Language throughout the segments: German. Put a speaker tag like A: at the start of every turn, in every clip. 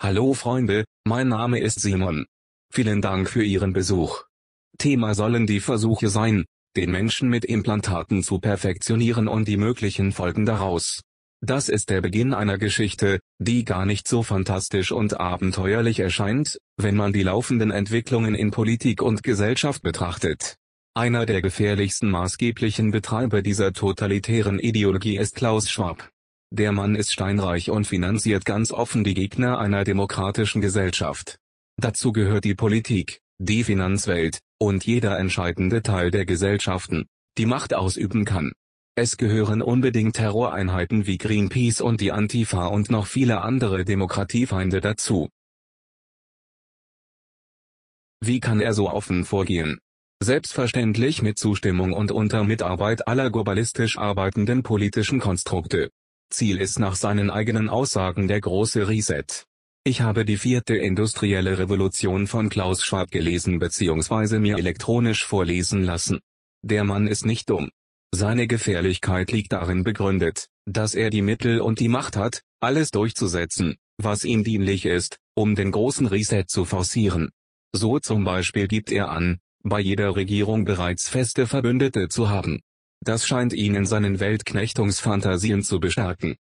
A: Hallo Freunde, mein Name ist Simon. Vielen Dank für Ihren Besuch. Thema sollen die Versuche sein, den Menschen mit Implantaten zu perfektionieren und die möglichen Folgen daraus. Das ist der Beginn einer Geschichte, die gar nicht so fantastisch und abenteuerlich erscheint, wenn man die laufenden Entwicklungen in Politik und Gesellschaft betrachtet. Einer der gefährlichsten maßgeblichen Betreiber dieser totalitären Ideologie ist Klaus Schwab. Der Mann ist steinreich und finanziert ganz offen die Gegner einer demokratischen Gesellschaft. Dazu gehört die Politik, die Finanzwelt, und jeder entscheidende Teil der Gesellschaften, die Macht ausüben kann. Es gehören unbedingt Terroreinheiten wie Greenpeace und die Antifa und noch viele andere Demokratiefeinde dazu. Wie kann er so offen vorgehen? Selbstverständlich mit Zustimmung und unter Mitarbeit aller globalistisch arbeitenden politischen Konstrukte. Ziel ist nach seinen eigenen Aussagen der große Reset. Ich habe die vierte industrielle Revolution von Klaus Schwab gelesen bzw. mir elektronisch vorlesen lassen. Der Mann ist nicht dumm. Seine Gefährlichkeit liegt darin begründet, dass er die Mittel und die Macht hat, alles durchzusetzen, was ihm dienlich ist, um den großen Reset zu forcieren. So zum Beispiel gibt er an, bei jeder Regierung bereits feste Verbündete zu haben. Das scheint ihn in seinen Weltknechtungsfantasien zu bestärken.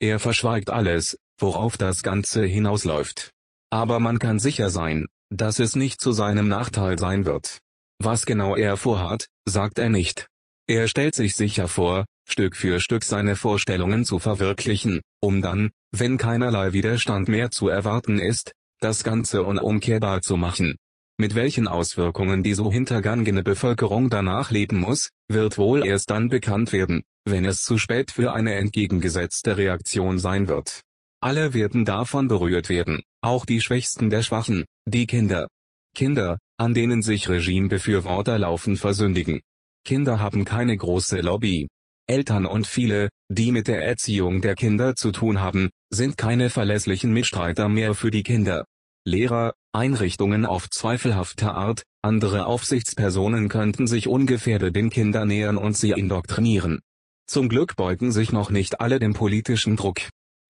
A: Er verschweigt alles, worauf das Ganze hinausläuft. Aber man kann sicher sein, dass es nicht zu seinem Nachteil sein wird. Was genau er vorhat, sagt er nicht. Er stellt sich sicher vor, Stück für Stück seine Vorstellungen zu verwirklichen, um dann, wenn keinerlei Widerstand mehr zu erwarten ist, das Ganze unumkehrbar zu machen. Mit welchen Auswirkungen die so hintergangene Bevölkerung danach leben muss, wird wohl erst dann bekannt werden, wenn es zu spät für eine entgegengesetzte Reaktion sein wird. Alle werden davon berührt werden, auch die Schwächsten der Schwachen, die Kinder. Kinder, an denen sich Regimebefürworter laufen versündigen. Kinder haben keine große Lobby. Eltern und viele, die mit der Erziehung der Kinder zu tun haben, sind keine verlässlichen Mitstreiter mehr für die Kinder. Lehrer, Einrichtungen auf zweifelhafte Art, andere Aufsichtspersonen könnten sich ungefährdet den Kindern nähern und sie indoktrinieren. Zum Glück beugen sich noch nicht alle dem politischen Druck.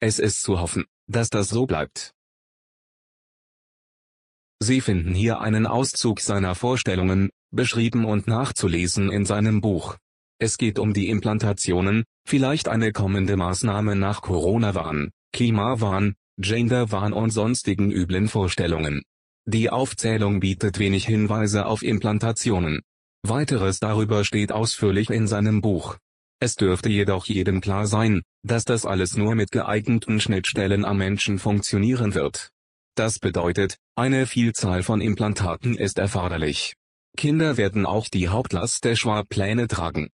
A: Es ist zu hoffen, dass das so bleibt. Sie finden hier einen Auszug seiner Vorstellungen, beschrieben und nachzulesen in seinem Buch. Es geht um die Implantationen, vielleicht eine kommende Maßnahme nach Corona-Wahn, Klimawahn, Gender-Wahn und sonstigen üblen Vorstellungen. Die Aufzählung bietet wenig Hinweise auf Implantationen. Weiteres darüber steht ausführlich in seinem Buch. Es dürfte jedoch jedem klar sein, dass das alles nur mit geeigneten Schnittstellen am Menschen funktionieren wird. Das bedeutet, eine Vielzahl von Implantaten ist erforderlich. Kinder werden auch die Hauptlast der Schwab-Pläne tragen.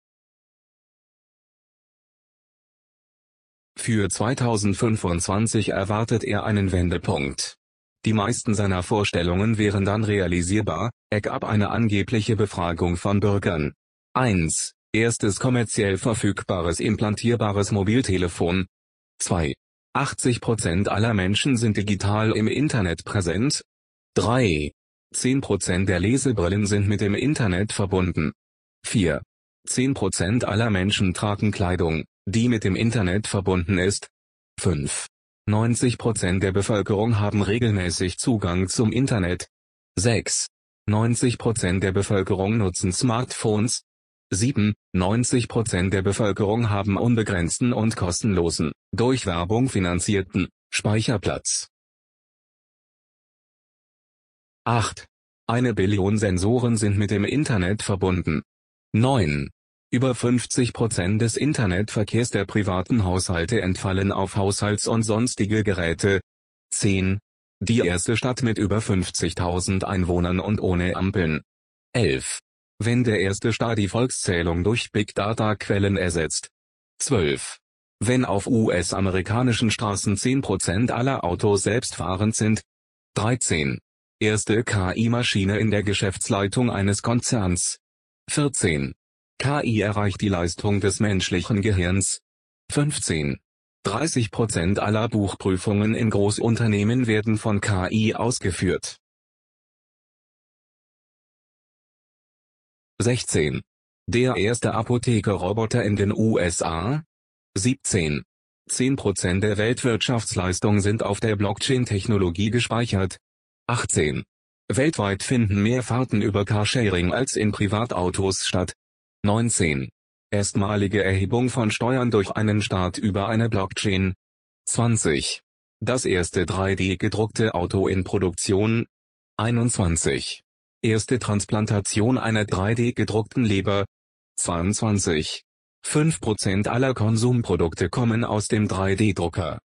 A: Für 2025 erwartet er einen Wendepunkt. Die meisten seiner Vorstellungen wären dann realisierbar, er gab eine angebliche Befragung von Bürgern. 1. Erstes kommerziell verfügbares implantierbares Mobiltelefon. 2. 80% aller Menschen sind digital im Internet präsent. 3. 10% der Lesebrillen sind mit dem Internet verbunden. 4. 10% aller Menschen tragen Kleidung, die mit dem Internet verbunden ist. 5. 90% der Bevölkerung haben regelmäßig Zugang zum Internet. 6. 90% der Bevölkerung nutzen Smartphones. 7. 90% der Bevölkerung haben unbegrenzten und kostenlosen, durch Werbung finanzierten, Speicherplatz. 8. Eine Billion Sensoren sind mit dem Internet verbunden. 9. Über 50% des Internetverkehrs der privaten Haushalte entfallen auf Haushalts- und sonstige Geräte. 10. Die erste Stadt mit über 50.000 Einwohnern und ohne Ampeln. 11. Wenn der erste Staat die Volkszählung durch Big Data Quellen ersetzt. 12. Wenn auf US-amerikanischen Straßen 10% aller Autos selbstfahrend sind. 13. Erste KI-Maschine in der Geschäftsleitung eines Konzerns. 14. KI erreicht die Leistung des menschlichen Gehirns. 15. 30% aller Buchprüfungen in Großunternehmen werden von KI ausgeführt. 16. Der erste Apothekerroboter in den USA. 17. 10% der Weltwirtschaftsleistung sind auf der Blockchain-Technologie gespeichert. 18. Weltweit finden mehr Fahrten über Carsharing als in Privatautos statt. 19. Erstmalige Erhebung von Steuern durch einen Staat über eine Blockchain. 20. Das erste 3D-gedruckte Auto in Produktion. 21. Erste Transplantation einer 3D-gedruckten Leber. 22. 5% aller Konsumprodukte kommen aus dem 3D-Drucker.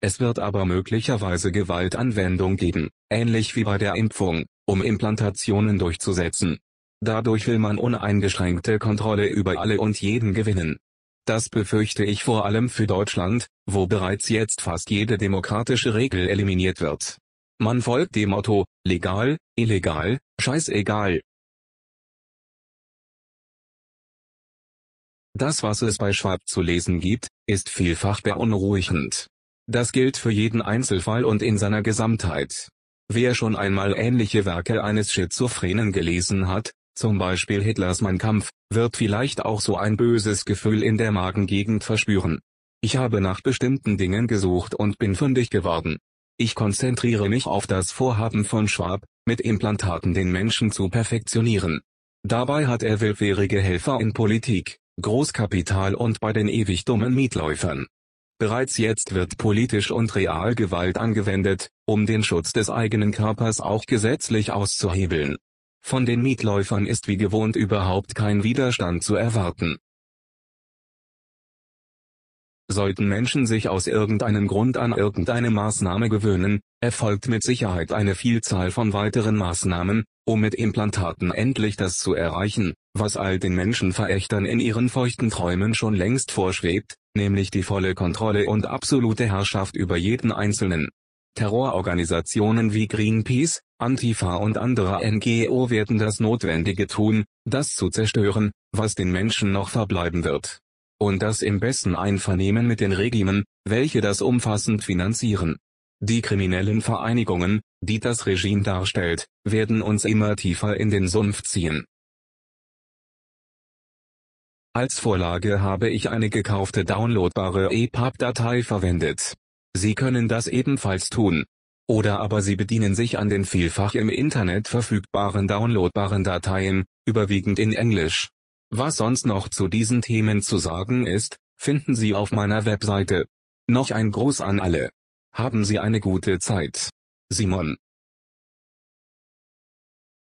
A: Es wird aber möglicherweise Gewaltanwendung geben, ähnlich wie bei der Impfung, um Implantationen durchzusetzen. Dadurch will man uneingeschränkte Kontrolle über alle und jeden gewinnen. Das befürchte ich vor allem für Deutschland, wo bereits jetzt fast jede demokratische Regel eliminiert wird. Man folgt dem Motto, legal, illegal, scheißegal, Das was es bei Schwab zu lesen gibt, ist vielfach beunruhigend. Das gilt für jeden Einzelfall und in seiner Gesamtheit. Wer schon einmal ähnliche Werke eines Schizophrenen gelesen hat, zum Beispiel Hitlers Mein Kampf, wird vielleicht auch so ein böses Gefühl in der Magengegend verspüren. Ich habe nach bestimmten Dingen gesucht und bin fündig geworden. Ich konzentriere mich auf das Vorhaben von Schwab, mit Implantaten den Menschen zu perfektionieren. Dabei hat er willfährige Helfer in Politik, Großkapital und bei den ewig dummen Mietläufern. Bereits jetzt wird politisch und real Gewalt angewendet, um den Schutz des eigenen Körpers auch gesetzlich auszuhebeln. Von den Mietläufern ist wie gewohnt überhaupt kein Widerstand zu erwarten. Sollten Menschen sich aus irgendeinem Grund an irgendeine Maßnahme gewöhnen, erfolgt mit Sicherheit eine Vielzahl von weiteren Maßnahmen, um mit Implantaten endlich das zu erreichen, was all den Menschenverächtern in ihren feuchten Träumen schon längst vorschwebt, nämlich die volle Kontrolle und absolute Herrschaft über jeden Einzelnen. Terrororganisationen wie Greenpeace, Antifa und andere NGO werden das Notwendige tun, das zu zerstören, was den Menschen noch verbleiben wird. Und das im besten Einvernehmen mit den Regimen, welche das umfassend finanzieren. Die kriminellen Vereinigungen, die das Regime darstellt, werden uns immer tiefer in den Sumpf ziehen. Als Vorlage habe ich eine gekaufte downloadbare EPUB-Datei verwendet. Sie können das ebenfalls tun. Oder aber Sie bedienen sich an den vielfach im Internet verfügbaren downloadbaren Dateien, überwiegend in Englisch. Was sonst noch zu diesen Themen zu sagen ist, finden Sie auf meiner Webseite. Noch ein Gruß an alle. Haben Sie eine gute Zeit. Simon